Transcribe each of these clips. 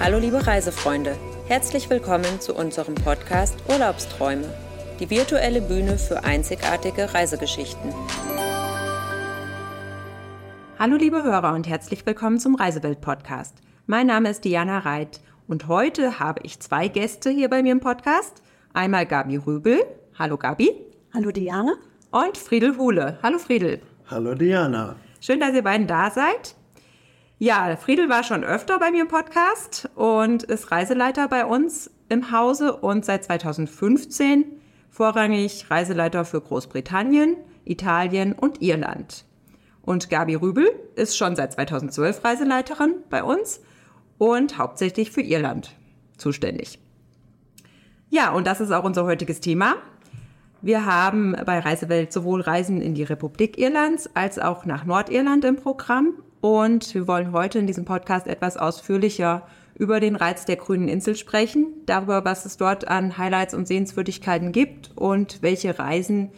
Hallo liebe Reisefreunde, herzlich willkommen zu unserem Podcast Urlaubsträume, die virtuelle Bühne für einzigartige Reisegeschichten. Hallo liebe Hörer und herzlich willkommen zum Reisewelt Podcast. Mein Name ist Diana Reit und heute habe ich zwei Gäste hier bei mir im Podcast. Einmal Gabi Rübel. Hallo Gabi. Hallo Diana. Und Friedel Huhle. Hallo Friedel. Hallo Diana. Schön, dass ihr beiden da seid. Ja, Friedel war schon öfter bei mir im Podcast und ist Reiseleiter bei uns im Hause und seit 2015 vorrangig Reiseleiter für Großbritannien, Italien und Irland. Und Gabi Rübel ist schon seit 2012 Reiseleiterin bei uns und hauptsächlich für Irland zuständig. Ja, und das ist auch unser heutiges Thema. Wir haben bei Reisewelt sowohl Reisen in die Republik Irlands als auch nach Nordirland im Programm und wir wollen heute in diesem Podcast etwas ausführlicher über den Reiz der grünen Insel sprechen, darüber, was es dort an Highlights und Sehenswürdigkeiten gibt und welche Reisen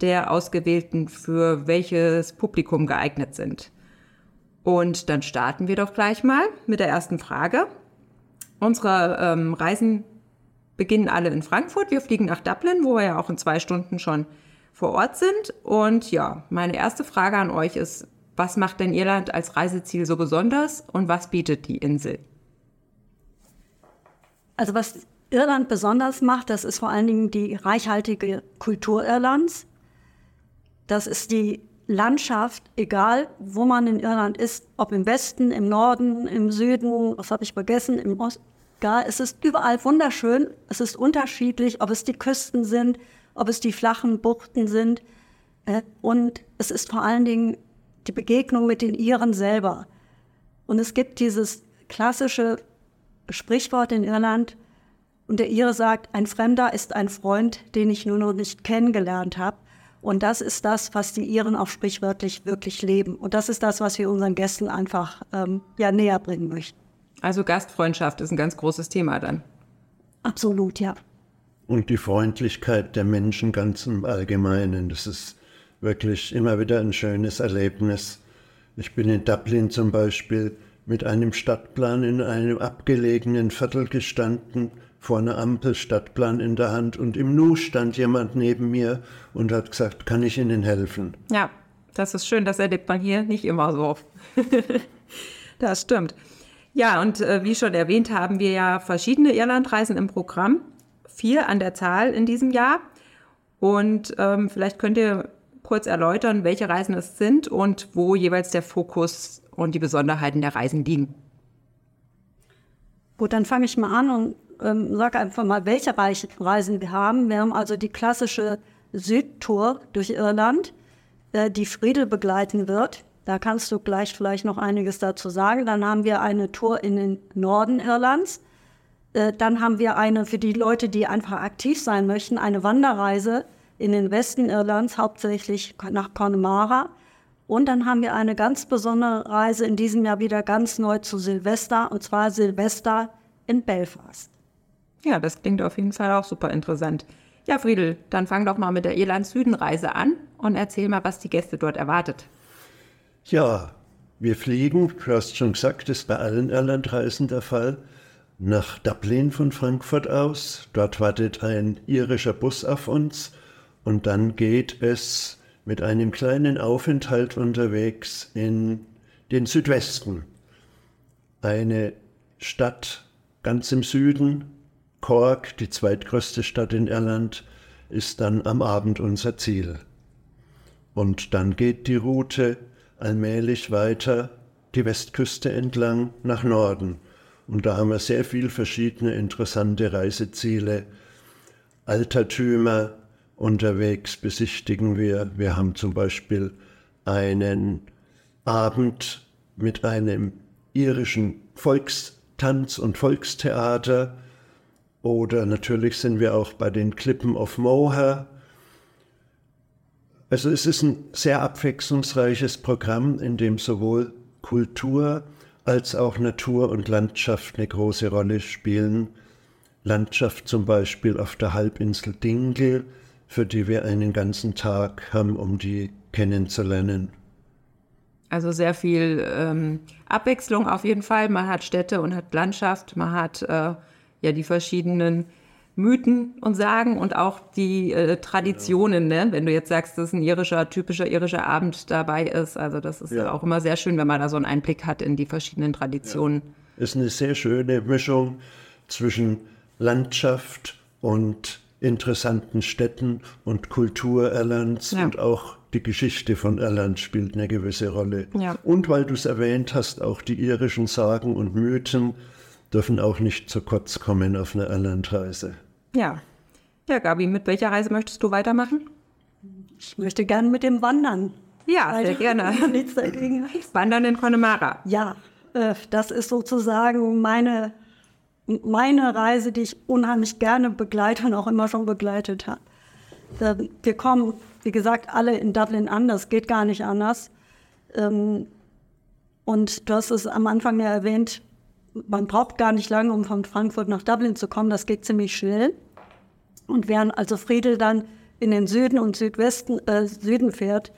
der Ausgewählten für welches Publikum geeignet sind. Und dann starten wir doch gleich mal mit der ersten Frage. Unsere ähm, Reisen beginnen alle in Frankfurt. Wir fliegen nach Dublin, wo wir ja auch in zwei Stunden schon vor Ort sind. Und ja, meine erste Frage an euch ist, was macht denn Irland als Reiseziel so besonders und was bietet die Insel? Also was Irland besonders macht, das ist vor allen Dingen die reichhaltige Kultur Irlands. Das ist die Landschaft, egal wo man in Irland ist, ob im Westen, im Norden, im Süden, was habe ich vergessen, im Osten. Ja, es ist überall wunderschön. Es ist unterschiedlich, ob es die Küsten sind, ob es die flachen Buchten sind. Äh, und es ist vor allen Dingen die Begegnung mit den Iren selber. Und es gibt dieses klassische Sprichwort in Irland, und der Ire sagt, ein Fremder ist ein Freund, den ich nur noch nicht kennengelernt habe. Und das ist das, was die Iren auch sprichwörtlich wirklich leben. Und das ist das, was wir unseren Gästen einfach ähm, ja, näher bringen möchten. Also Gastfreundschaft ist ein ganz großes Thema dann. Absolut, ja. Und die Freundlichkeit der Menschen ganz im Allgemeinen. Das ist wirklich immer wieder ein schönes Erlebnis. Ich bin in Dublin zum Beispiel mit einem Stadtplan in einem abgelegenen Viertel gestanden, vor einer Ampel Stadtplan in der Hand und im Nu stand jemand neben mir und hat gesagt, kann ich Ihnen helfen? Ja, das ist schön, das erlebt man hier nicht immer so. das stimmt. Ja, und äh, wie schon erwähnt, haben wir ja verschiedene Irlandreisen im Programm. Vier an der Zahl in diesem Jahr. Und ähm, vielleicht könnt ihr kurz erläutern, welche Reisen es sind und wo jeweils der Fokus und die Besonderheiten der Reisen liegen? Gut, dann fange ich mal an und ähm, sage einfach mal, welche Reisen wir haben. Wir haben also die klassische Südtour durch Irland, äh, die Friedel begleiten wird. Da kannst du gleich vielleicht noch einiges dazu sagen. Dann haben wir eine Tour in den Norden Irlands. Äh, dann haben wir eine für die Leute, die einfach aktiv sein möchten, eine Wanderreise in den Westen Irlands, hauptsächlich nach Connemara. Und dann haben wir eine ganz besondere Reise in diesem Jahr wieder ganz neu zu Silvester, und zwar Silvester in Belfast. Ja, das klingt auf jeden Fall auch super interessant. Ja, Friedel, dann fang doch mal mit der Irland-Süden-Reise an und erzähl mal, was die Gäste dort erwartet. Ja, wir fliegen, du hast schon gesagt, das ist bei allen Irlandreisen der Fall, nach Dublin von Frankfurt aus. Dort wartet ein irischer Bus auf uns und dann geht es mit einem kleinen Aufenthalt unterwegs in den Südwesten. Eine Stadt ganz im Süden, Cork, die zweitgrößte Stadt in Irland, ist dann am Abend unser Ziel. Und dann geht die Route allmählich weiter die Westküste entlang nach Norden. Und da haben wir sehr viele verschiedene interessante Reiseziele, Altertümer, unterwegs besichtigen wir. Wir haben zum Beispiel einen Abend mit einem irischen Volkstanz- und Volkstheater. Oder natürlich sind wir auch bei den Klippen of Moher. Also es ist ein sehr abwechslungsreiches Programm, in dem sowohl Kultur als auch Natur und Landschaft eine große Rolle spielen. Landschaft zum Beispiel auf der Halbinsel Dingle, für die wir einen ganzen Tag haben, um die kennenzulernen. Also sehr viel ähm, Abwechslung auf jeden Fall. Man hat Städte und hat Landschaft, man hat äh, ja die verschiedenen Mythen und Sagen und auch die äh, Traditionen, ne? wenn du jetzt sagst, dass ein irischer, typischer irischer Abend dabei ist. Also das ist ja. auch immer sehr schön, wenn man da so einen Einblick hat in die verschiedenen Traditionen. Ja. Ist eine sehr schöne Mischung zwischen Landschaft und interessanten Städten und Kultur Erlands ja. und auch die Geschichte von Irland spielt eine gewisse Rolle. Ja. Und weil du es erwähnt hast, auch die irischen Sagen und Mythen dürfen auch nicht zu kurz kommen auf einer Irlandreise. Ja. Ja, Gabi, mit welcher Reise möchtest du weitermachen? Ich möchte gerne mit dem Wandern. Ja, sehr gerne. Nichts dagegen. Wandern in Connemara. Ja, äh, das ist sozusagen meine, meine Reise, die ich unheimlich gerne begleite und auch immer schon begleitet habe. Wir kommen, wie gesagt, alle in Dublin an, das geht gar nicht anders. Ähm, und du hast es am Anfang ja erwähnt, man braucht gar nicht lange, um von Frankfurt nach Dublin zu kommen. Das geht ziemlich schnell. Und während also Friedel dann in den Süden und Südwesten, äh, Süden fährt,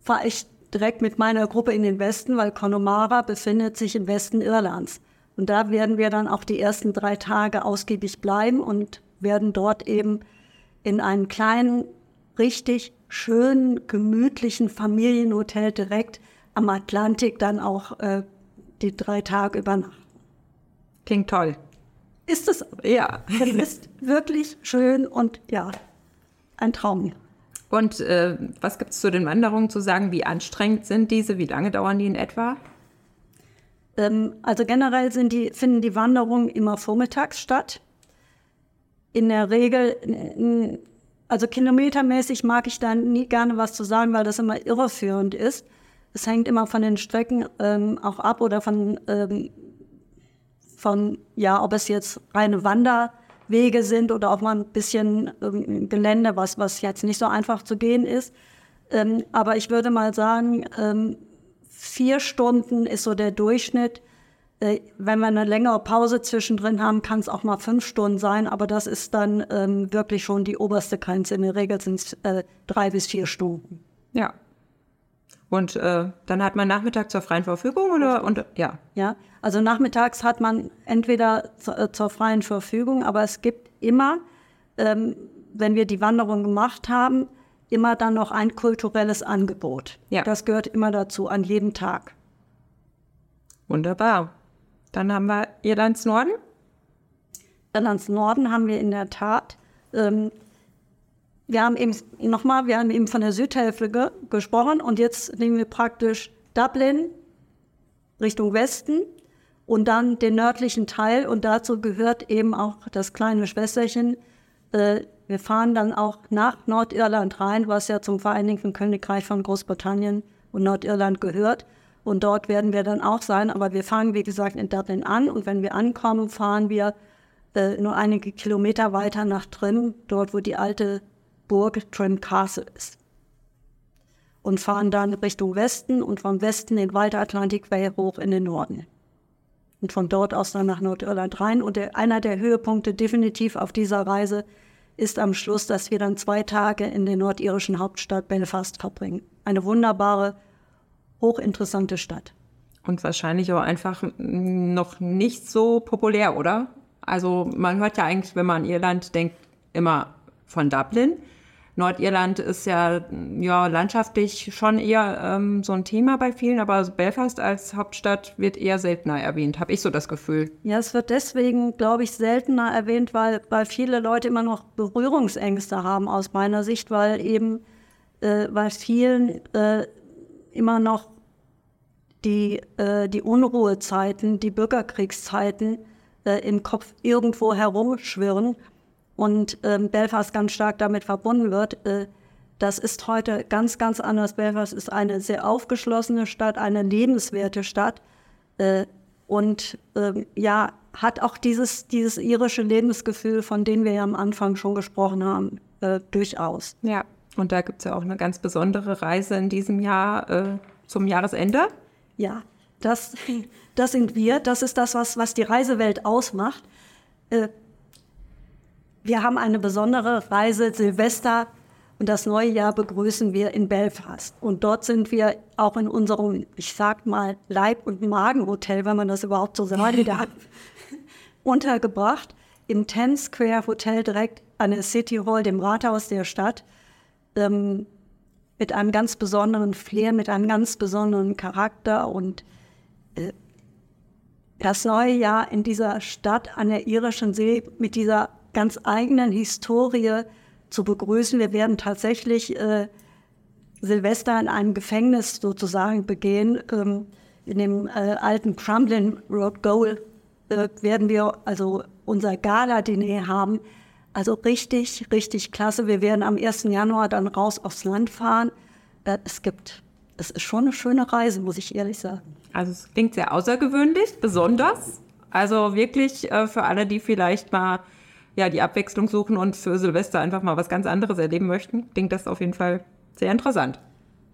fahre ich direkt mit meiner Gruppe in den Westen, weil Connemara befindet sich im Westen Irlands. Und da werden wir dann auch die ersten drei Tage ausgiebig bleiben und werden dort eben in einem kleinen, richtig schönen, gemütlichen Familienhotel direkt am Atlantik dann auch äh, die drei Tage übernachten. Klingt toll. Ist es? Ja. Es ist wirklich schön und ja, ein Traum. Und äh, was gibt es zu den Wanderungen zu sagen? Wie anstrengend sind diese? Wie lange dauern die in etwa? Ähm, also generell die, finden die Wanderungen immer vormittags statt. In der Regel, also kilometermäßig mag ich da nie gerne was zu sagen, weil das immer irreführend ist. Es hängt immer von den Strecken ähm, auch ab oder von ähm, von, ja, ob es jetzt reine Wanderwege sind oder auch mal ein bisschen ähm, Gelände, was, was jetzt nicht so einfach zu gehen ist. Ähm, aber ich würde mal sagen, ähm, vier Stunden ist so der Durchschnitt. Äh, wenn wir eine längere Pause zwischendrin haben, kann es auch mal fünf Stunden sein, aber das ist dann ähm, wirklich schon die oberste Grenze. In der Regel sind es äh, drei bis vier Stunden. Ja, und äh, dann hat man Nachmittag zur freien Verfügung oder und ja. Ja, also nachmittags hat man entweder zu, äh, zur freien Verfügung, aber es gibt immer, ähm, wenn wir die Wanderung gemacht haben, immer dann noch ein kulturelles Angebot. Ja. Das gehört immer dazu, an jedem Tag. Wunderbar. Dann haben wir Irlands Norden. Irlands Norden haben wir in der Tat ähm, wir haben eben nochmal, wir haben eben von der Südhälfte ge gesprochen und jetzt nehmen wir praktisch Dublin Richtung Westen und dann den nördlichen Teil und dazu gehört eben auch das kleine Schwesterchen. Äh, wir fahren dann auch nach Nordirland rein, was ja zum Vereinigten Königreich von Großbritannien und Nordirland gehört. Und dort werden wir dann auch sein. Aber wir fangen, wie gesagt, in Dublin an. Und wenn wir ankommen, fahren wir äh, nur einige Kilometer weiter nach Trim, dort, wo die alte Burg Trim Castle ist. Und fahren dann Richtung Westen und vom Westen den Waldatlantik Way hoch in den Norden. Und von dort aus dann nach Nordirland rein. Und der, einer der Höhepunkte definitiv auf dieser Reise ist am Schluss, dass wir dann zwei Tage in der nordirischen Hauptstadt Belfast verbringen. Eine wunderbare, hochinteressante Stadt. Und wahrscheinlich auch einfach noch nicht so populär, oder? Also man hört ja eigentlich, wenn man an Irland denkt, immer von Dublin. Nordirland ist ja, ja landschaftlich schon eher ähm, so ein Thema bei vielen, aber Belfast als Hauptstadt wird eher seltener erwähnt, habe ich so das Gefühl. Ja, es wird deswegen, glaube ich, seltener erwähnt, weil, weil viele Leute immer noch Berührungsängste haben aus meiner Sicht, weil eben, äh, weil vielen äh, immer noch die, äh, die Unruhezeiten, die Bürgerkriegszeiten äh, im Kopf irgendwo herumschwirren und ähm, Belfast ganz stark damit verbunden wird. Äh, das ist heute ganz, ganz anders. Belfast ist eine sehr aufgeschlossene Stadt, eine lebenswerte Stadt äh, und ähm, ja, hat auch dieses, dieses irische Lebensgefühl, von dem wir ja am Anfang schon gesprochen haben, äh, durchaus. Ja, und da gibt es ja auch eine ganz besondere Reise in diesem Jahr äh, zum Jahresende. Ja, das, das sind wir. Das ist das, was, was die Reisewelt ausmacht. Wir haben eine besondere Reise Silvester Und das neue Jahr begrüßen wir in Belfast. Und dort sind wir auch in unserem, ich sag mal, Leib- und Magenhotel, wenn man das überhaupt so sagen darf, untergebracht. Im Ten Square Hotel direkt an der City Hall, dem Rathaus der Stadt. Ähm, mit einem ganz besonderen Flair, mit einem ganz besonderen Charakter und äh, das neue Jahr in dieser Stadt an der irischen See mit dieser ganz eigenen Historie zu begrüßen. Wir werden tatsächlich äh, Silvester in einem Gefängnis sozusagen begehen. Ähm, in dem äh, alten Crumlin Road Goal äh, werden wir also unser Gala-Diner haben. Also richtig, richtig klasse. Wir werden am 1. Januar dann raus aufs Land fahren. Äh, es gibt, es ist schon eine schöne Reise, muss ich ehrlich sagen. Also es klingt sehr außergewöhnlich, besonders. Also wirklich äh, für alle, die vielleicht mal ja, die Abwechslung suchen und für Silvester einfach mal was ganz anderes erleben möchten, klingt das auf jeden Fall sehr interessant.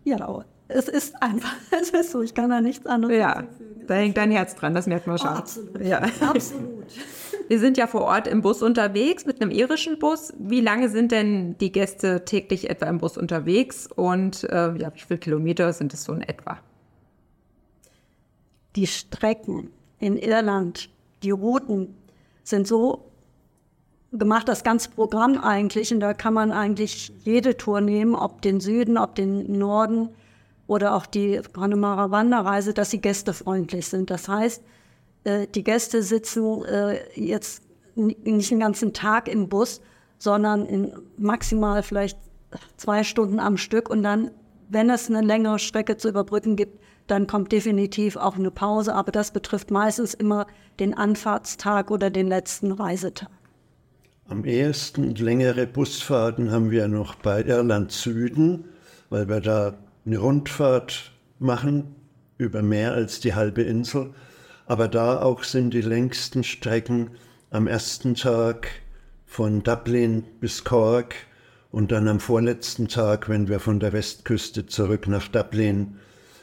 Ja, es ist einfach, es ist so, ich kann da nichts anderes Ja, da hängt dein Herz dran, das merkt man schon. Oh, absolut. Ja. Absolut. Wir sind ja vor Ort im Bus unterwegs mit einem irischen Bus. Wie lange sind denn die Gäste täglich etwa im Bus unterwegs und äh, ja, wie viele Kilometer sind es so in etwa? Die Strecken in Irland, die Routen sind so gemacht, das ganze Programm eigentlich. Und da kann man eigentlich jede Tour nehmen, ob den Süden, ob den Norden oder auch die Connemara Wanderreise, dass sie gästefreundlich sind. Das heißt, äh, die Gäste sitzen äh, jetzt nicht den ganzen Tag im Bus, sondern in maximal vielleicht zwei Stunden am Stück. Und dann, wenn es eine längere Strecke zu überbrücken gibt, dann kommt definitiv auch eine Pause. Aber das betrifft meistens immer den Anfahrtstag oder den letzten Reisetag. Am ehesten längere Busfahrten haben wir noch bei Irland Süden, weil wir da eine Rundfahrt machen über mehr als die halbe Insel. Aber da auch sind die längsten Strecken am ersten Tag von Dublin bis Cork und dann am vorletzten Tag, wenn wir von der Westküste zurück nach Dublin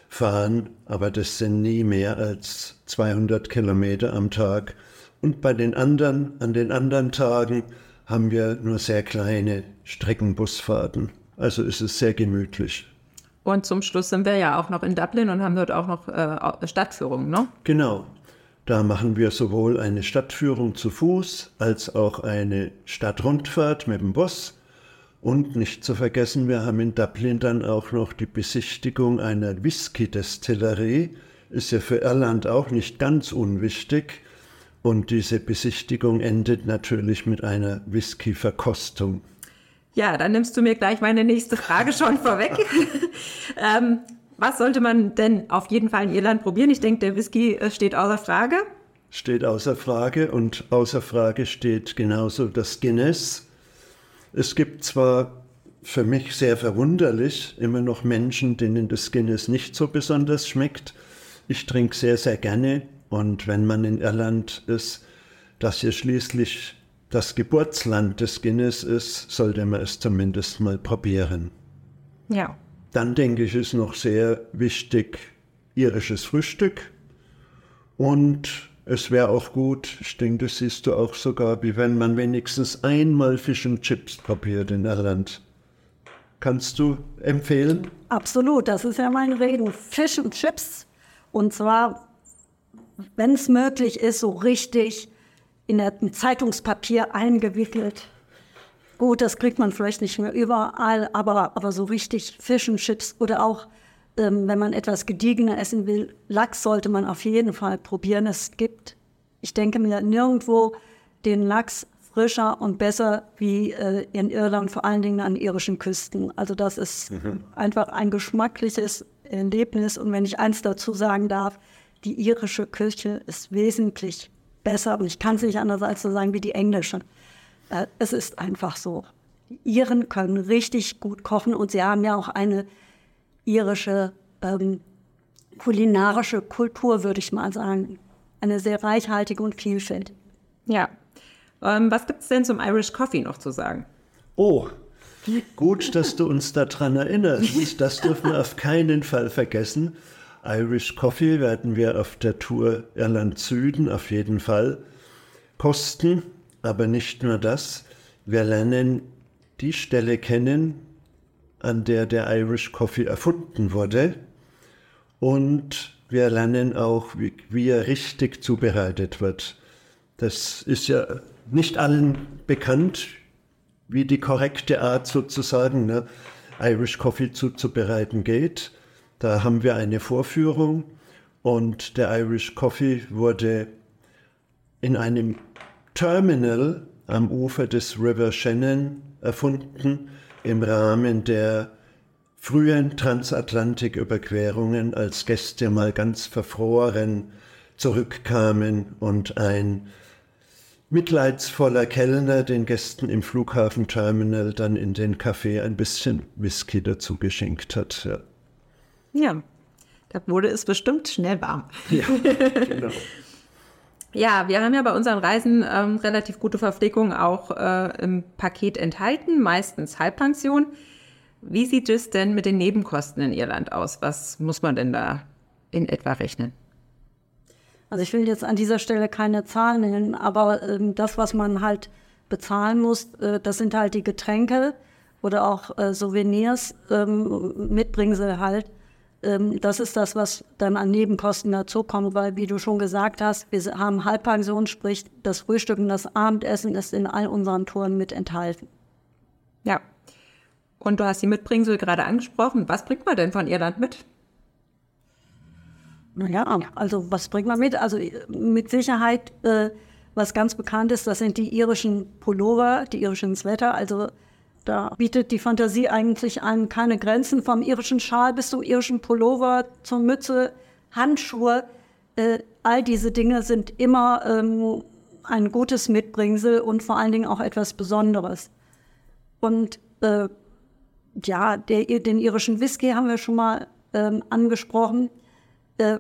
fahren. Aber das sind nie mehr als 200 Kilometer am Tag. Und bei den anderen, an den anderen Tagen haben wir nur sehr kleine Streckenbusfahrten. Also ist es sehr gemütlich. Und zum Schluss sind wir ja auch noch in Dublin und haben dort auch noch äh, Stadtführungen, ne? Genau. Da machen wir sowohl eine Stadtführung zu Fuß als auch eine Stadtrundfahrt mit dem Bus. Und nicht zu vergessen, wir haben in Dublin dann auch noch die Besichtigung einer Whisky-Destillerie. Ist ja für Irland auch nicht ganz unwichtig. Und diese Besichtigung endet natürlich mit einer Whisky-Verkostung. Ja, dann nimmst du mir gleich meine nächste Frage schon vorweg. ähm, was sollte man denn auf jeden Fall in Irland probieren? Ich denke, der Whisky äh, steht außer Frage. Steht außer Frage und außer Frage steht genauso das Guinness. Es gibt zwar für mich sehr verwunderlich immer noch Menschen, denen das Guinness nicht so besonders schmeckt. Ich trinke sehr, sehr gerne und wenn man in Irland ist, das hier schließlich das Geburtsland des Guinness ist, sollte man es zumindest mal probieren. Ja. Dann denke ich, ist noch sehr wichtig irisches Frühstück. Und es wäre auch gut, ich denke, das siehst du auch sogar, wie wenn man wenigstens einmal Fish and Chips probiert in Irland. Kannst du empfehlen? Absolut, das ist ja mein Reden. Fish and Chips. Und zwar wenn es möglich ist, so richtig in ein Zeitungspapier eingewickelt. Gut, das kriegt man vielleicht nicht mehr überall, aber, aber so richtig Fish and Chips oder auch, ähm, wenn man etwas gediegener essen will, Lachs sollte man auf jeden Fall probieren. Es gibt, ich denke mir, nirgendwo den Lachs frischer und besser wie äh, in Irland, vor allen Dingen an irischen Küsten. Also das ist mhm. einfach ein geschmackliches Erlebnis. Und wenn ich eins dazu sagen darf, die irische Küche ist wesentlich besser und ich kann es nicht anders als zu sagen wie die englische. Äh, es ist einfach so. Die Iren können richtig gut kochen und sie haben ja auch eine irische ähm, kulinarische Kultur, würde ich mal sagen. Eine sehr reichhaltige und vielfältige. Ja. Ähm, was gibt es denn zum Irish Coffee noch zu sagen? Oh, gut, dass du uns daran erinnerst. Das dürfen wir auf keinen Fall vergessen. Irish Coffee werden wir auf der Tour Irland Süden auf jeden Fall kosten, aber nicht nur das. Wir lernen die Stelle kennen, an der der Irish Coffee erfunden wurde. Und wir lernen auch, wie, wie er richtig zubereitet wird. Das ist ja nicht allen bekannt, wie die korrekte Art sozusagen ne, Irish Coffee zuzubereiten geht. Da haben wir eine Vorführung und der Irish Coffee wurde in einem Terminal am Ufer des River Shannon erfunden im Rahmen der frühen Transatlantiküberquerungen, als Gäste mal ganz verfroren zurückkamen und ein mitleidsvoller Kellner den Gästen im Flughafenterminal dann in den Café ein bisschen Whisky dazu geschenkt hat. Ja, ja da wurde es bestimmt schnell warm. ja genau. Ja, wir haben ja bei unseren Reisen ähm, relativ gute Verpflegung auch äh, im Paket enthalten, meistens Halbpension. Wie sieht es denn mit den Nebenkosten in Irland aus? Was muss man denn da in etwa rechnen? Also ich will jetzt an dieser Stelle keine Zahlen nennen, aber äh, das, was man halt bezahlen muss, äh, das sind halt die Getränke oder auch äh, Souvenirs, ähm, Mitbringsel halt. Ähm, das ist das, was dann an Nebenkosten dazukommt, weil, wie du schon gesagt hast, wir haben Halbpension, sprich das Frühstück und das Abendessen ist in all unseren Touren mit enthalten. Ja. Und du hast die Mitbringsel gerade angesprochen. Was bringt man denn von Irland mit? Naja, also was bringt man mit? Also mit Sicherheit, äh, was ganz bekannt ist, das sind die irischen Pullover, die irischen Sweater. Also da bietet die Fantasie eigentlich an keine Grenzen. Vom irischen Schal bis zum irischen Pullover, zur Mütze, Handschuhe. Äh, all diese Dinge sind immer ähm, ein gutes Mitbringsel und vor allen Dingen auch etwas Besonderes. Und äh, ja, der, den irischen Whisky haben wir schon mal ähm, angesprochen. Äh,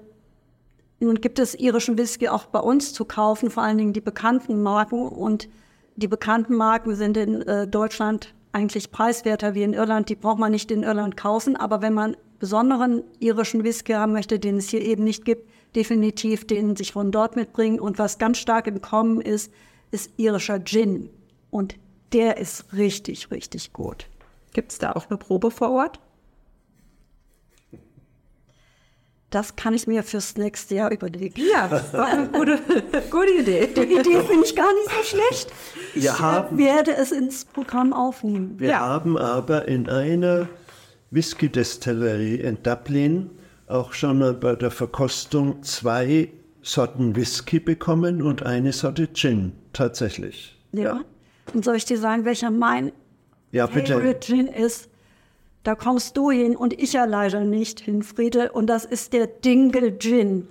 nun gibt es irischen Whisky auch bei uns zu kaufen, vor allen Dingen die bekannten Marken. Und die bekannten Marken sind in äh, Deutschland eigentlich preiswerter wie in Irland. Die braucht man nicht in Irland kaufen. Aber wenn man besonderen irischen Whisky haben möchte, den es hier eben nicht gibt, definitiv den sich von dort mitbringen. Und was ganz stark im Kommen ist, ist irischer Gin. Und der ist richtig, richtig gut. Gibt es da auch eine Probe vor Ort? Das kann ich mir fürs nächste Jahr überlegen. Ja, das war eine gute, gute Idee. Die Idee finde ich gar nicht so schlecht. Wir ich haben, werde es ins Programm aufnehmen. Wir Ja. haben aber in einer Whisky-Destillerie in Dublin auch schon mal bei der Verkostung zwei Sorten Whisky bekommen und eine Sorte Gin, tatsächlich. Ja. Und soll ich dir sagen, welcher mein Ja, bitte. Favorite Gin ist? Da kommst du hin und ich ja leider nicht hin, Friede. Und das ist der Dingle Gin.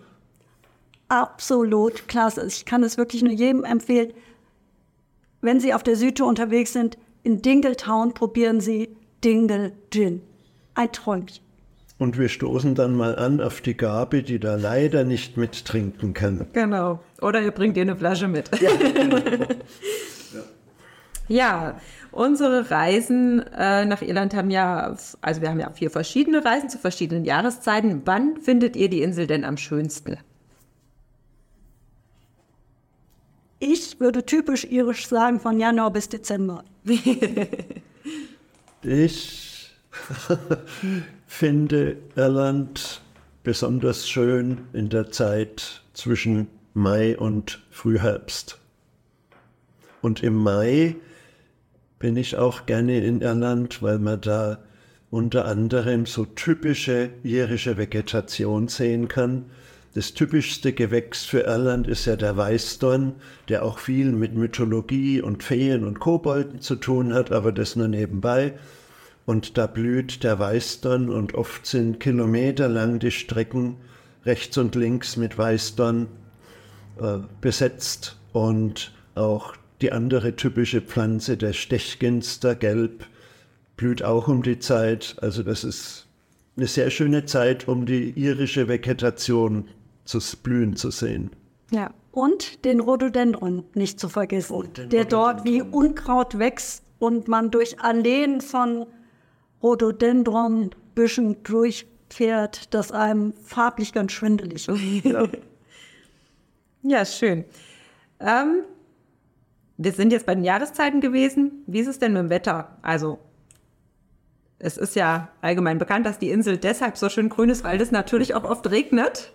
Absolut klasse. Ich kann es wirklich nur jedem empfehlen. Wenn Sie auf der Südtour unterwegs sind, in Dingletown probieren Sie Dingle Gin. Ein Träumchen. Und wir stoßen dann mal an auf die Gabe, die da leider nicht mittrinken kann. Genau. Oder ihr bringt ihr eine Flasche mit. Ja, unsere Reisen äh, nach Irland haben ja, also wir haben ja vier verschiedene Reisen zu verschiedenen Jahreszeiten. Wann findet ihr die Insel denn am schönsten? Ich würde typisch irisch sagen, von Januar bis Dezember. Ich finde Irland besonders schön in der Zeit zwischen Mai und Frühherbst. Und im Mai bin ich auch gerne in Irland, weil man da unter anderem so typische irische Vegetation sehen kann. Das typischste Gewächs für Irland ist ja der Weißdorn, der auch viel mit Mythologie und Feen und Kobolden zu tun hat, aber das nur nebenbei. Und da blüht der Weißdorn und oft sind kilometerlang die Strecken rechts und links mit Weißdorn äh, besetzt und auch die andere typische Pflanze, der Stechginster gelb, blüht auch um die Zeit. Also das ist eine sehr schöne Zeit, um die irische Vegetation zu blühen zu sehen. Ja. Und den Rhododendron nicht zu vergessen, der dort wie Unkraut wächst und man durch Alleen von Rhododendronbüschen durchfährt, das einem farblich ganz schwindelig wird. Ja, schön. Ähm, wir sind jetzt bei den Jahreszeiten gewesen. Wie ist es denn mit dem Wetter? Also es ist ja allgemein bekannt, dass die Insel deshalb so schön grün ist, weil es natürlich auch oft regnet.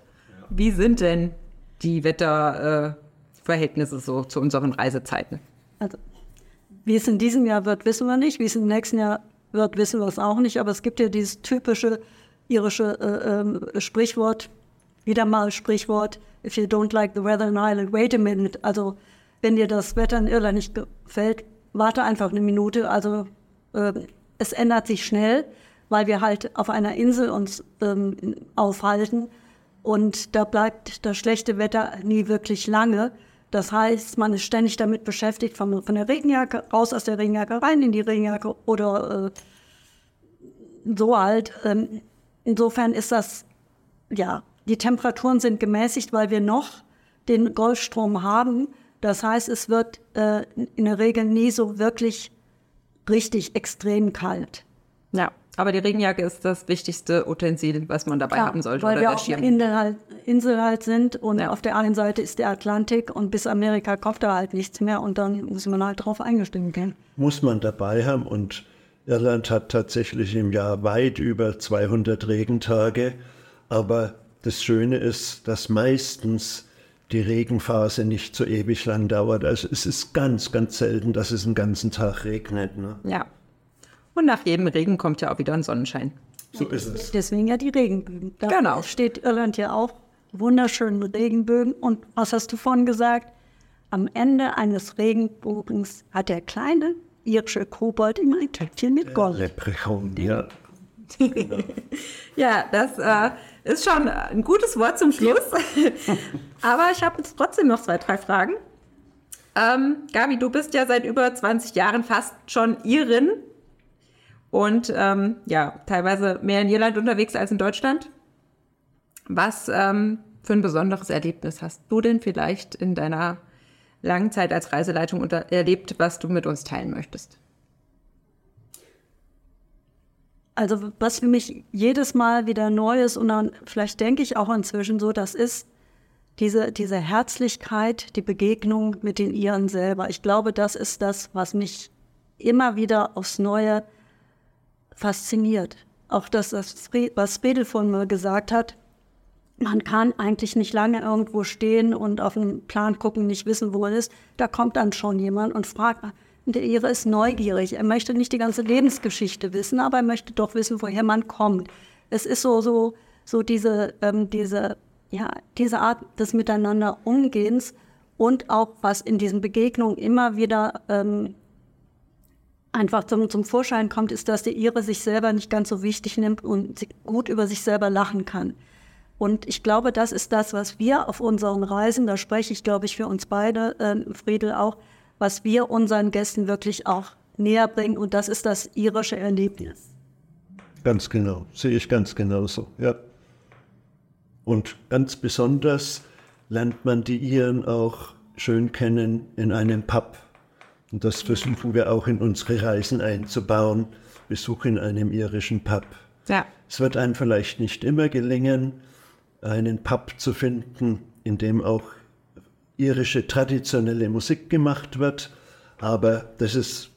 Wie sind denn die Wetterverhältnisse so zu unseren Reisezeiten? Also, wie es in diesem Jahr wird, wissen wir nicht. Wie es im nächsten Jahr wird, wissen wir es auch nicht. Aber es gibt ja dieses typische irische äh, äh, Sprichwort, wieder mal Sprichwort, if you don't like the weather in Ireland, wait a minute. Also, wenn dir das Wetter in Irland nicht gefällt, warte einfach eine Minute. Also, äh, es ändert sich schnell, weil wir halt auf einer Insel uns ähm, aufhalten. Und da bleibt das schlechte Wetter nie wirklich lange. Das heißt, man ist ständig damit beschäftigt, von, von der Regenjacke raus aus der Regenjacke rein in die Regenjacke oder äh, so halt. Ähm, insofern ist das, ja, die Temperaturen sind gemäßigt, weil wir noch den Golfstrom haben. Das heißt, es wird äh, in der Regel nie so wirklich richtig extrem kalt. Ja, aber die Regenjacke ist das wichtigste Utensil, was man dabei ja, haben sollte. Weil wir auf der Insel halt, Insel halt sind und ja. auf der einen Seite ist der Atlantik und bis Amerika kommt da halt nichts mehr und dann muss man halt drauf eingestimmt gehen. Muss man dabei haben und Irland hat tatsächlich im Jahr weit über 200 Regentage, aber das Schöne ist, dass meistens die Regenphase nicht so ewig lang dauert. Also es ist ganz, ganz selten, dass es einen ganzen Tag regnet. Ne? Ja. Und nach jedem Regen kommt ja auch wieder ein Sonnenschein. So ist es. Deswegen ja die Regenbögen. Da genau. steht Irland ja auch wunderschöne Regenbögen. Und was hast du vorhin gesagt? Am Ende eines Regenbogens hat der kleine irische Kobold immer ein Töpfchen mit Gold. Leprechaun, ja. ja, das äh, ist schon ein gutes Wort zum Schluss. Aber ich habe jetzt trotzdem noch zwei, drei Fragen. Ähm, Gabi, du bist ja seit über 20 Jahren fast schon Irin und ähm, ja, teilweise mehr in Irland unterwegs als in Deutschland. Was ähm, für ein besonderes Erlebnis hast du denn vielleicht in deiner langen Zeit als Reiseleitung erlebt, was du mit uns teilen möchtest? Also was für mich jedes Mal wieder neu ist und dann vielleicht denke ich auch inzwischen so, das ist diese, diese Herzlichkeit, die Begegnung mit den Iren selber. Ich glaube, das ist das, was mich immer wieder aufs Neue fasziniert. Auch das, was Spedel von mir gesagt hat, man kann eigentlich nicht lange irgendwo stehen und auf einen Plan gucken, nicht wissen, wo er ist. Da kommt dann schon jemand und fragt, der Ire ist neugierig. Er möchte nicht die ganze Lebensgeschichte wissen, aber er möchte doch wissen, woher man kommt. Es ist so, so, so diese, ähm, diese, ja, diese Art des Miteinander Umgehens und auch was in diesen Begegnungen immer wieder ähm, einfach zum, zum Vorschein kommt, ist, dass der Ire sich selber nicht ganz so wichtig nimmt und gut über sich selber lachen kann. Und ich glaube, das ist das, was wir auf unseren Reisen, da spreche ich, glaube ich, für uns beide, äh, Friedel auch, was wir unseren Gästen wirklich auch näher bringen. Und das ist das irische Erlebnis. Ganz genau, sehe ich ganz genauso, ja. Und ganz besonders lernt man die Iren auch schön kennen in einem Pub. Und das versuchen wir auch in unsere Reisen einzubauen. Besuch in einem irischen Pub. Ja. Es wird einem vielleicht nicht immer gelingen, einen Pub zu finden, in dem auch irische traditionelle Musik gemacht wird. Aber das ist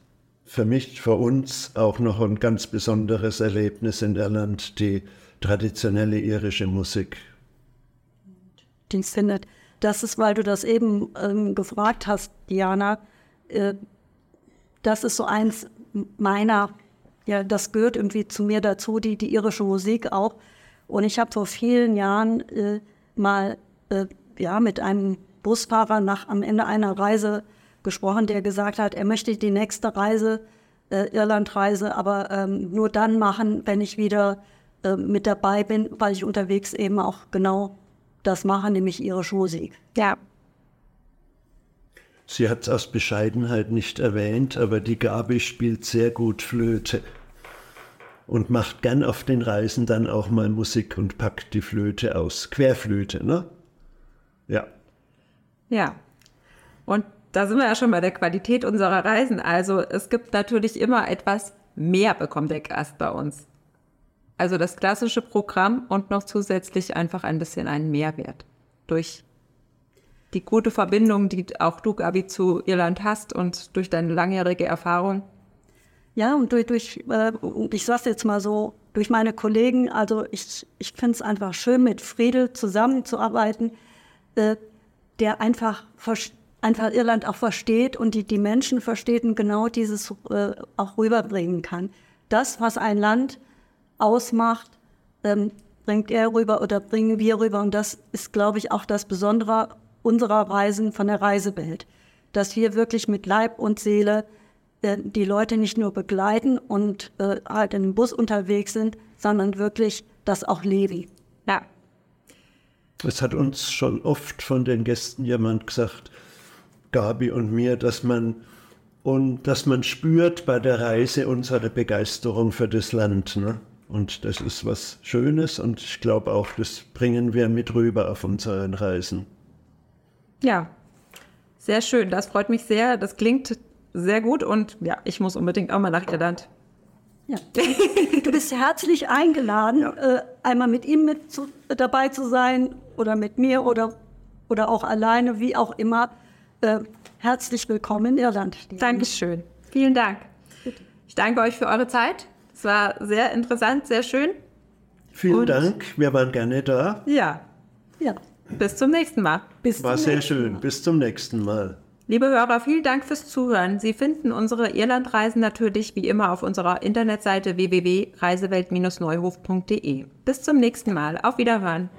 für mich, für uns auch noch ein ganz besonderes Erlebnis in Irland, die traditionelle irische Musik. Ich finde, das ist, weil du das eben ähm, gefragt hast, Diana, äh, das ist so eins meiner, ja, das gehört irgendwie zu mir dazu, die, die irische Musik auch. Und ich habe vor vielen Jahren äh, mal äh, ja, mit einem Busfahrer nach am Ende einer Reise gesprochen, der gesagt hat, er möchte die nächste Reise, äh, Irlandreise, aber ähm, nur dann machen, wenn ich wieder äh, mit dabei bin, weil ich unterwegs eben auch genau das mache, nämlich ihre Musik. Ja. Sie hat es aus Bescheidenheit nicht erwähnt, aber die Gabi spielt sehr gut Flöte und macht gern auf den Reisen dann auch mal Musik und packt die Flöte aus. Querflöte, ne? Ja. Ja. Und da sind wir ja schon bei der Qualität unserer Reisen. Also es gibt natürlich immer etwas mehr bekommt der Gast bei uns. Also das klassische Programm und noch zusätzlich einfach ein bisschen einen Mehrwert durch die gute Verbindung, die auch du, Gabi, zu Irland hast und durch deine langjährige Erfahrung. Ja, und durch, durch äh, ich sage jetzt mal so, durch meine Kollegen, also ich, ich finde es einfach schön, mit Friedel zusammenzuarbeiten, äh, der einfach, einfach Irland auch versteht und die, die Menschen versteht und genau dieses äh, auch rüberbringen kann. Das, was ein Land ausmacht, ähm, bringt er rüber oder bringen wir rüber. Und das ist, glaube ich, auch das Besondere unserer Reisen von der Reisewelt, dass wir wirklich mit Leib und Seele äh, die Leute nicht nur begleiten und äh, halt in dem Bus unterwegs sind, sondern wirklich das auch leben. Ja. Es hat uns schon oft von den Gästen jemand gesagt, Gabi und mir, dass man und dass man spürt bei der Reise unsere Begeisterung für das Land. Ne? Und das ist was Schönes und ich glaube auch, das bringen wir mit rüber auf unseren Reisen. Ja, sehr schön. Das freut mich sehr. Das klingt sehr gut und ja, ich muss unbedingt auch mal nach Irland. Ja. Du bist herzlich eingeladen, äh, einmal mit ihm mit zu, dabei zu sein oder mit mir oder, oder auch alleine, wie auch immer. Äh, herzlich willkommen in Irland. Dankeschön. Vielen Dank. Ich danke euch für eure Zeit. Es war sehr interessant, sehr schön. Vielen und Dank. Wir waren gerne da. Ja. Ja. Bis zum nächsten Mal. Bis war sehr schön. Mal. Bis zum nächsten Mal. Liebe Hörer, vielen Dank fürs Zuhören. Sie finden unsere Irlandreisen natürlich wie immer auf unserer Internetseite www.reisewelt-neuhof.de. Bis zum nächsten Mal. Auf Wiederhören.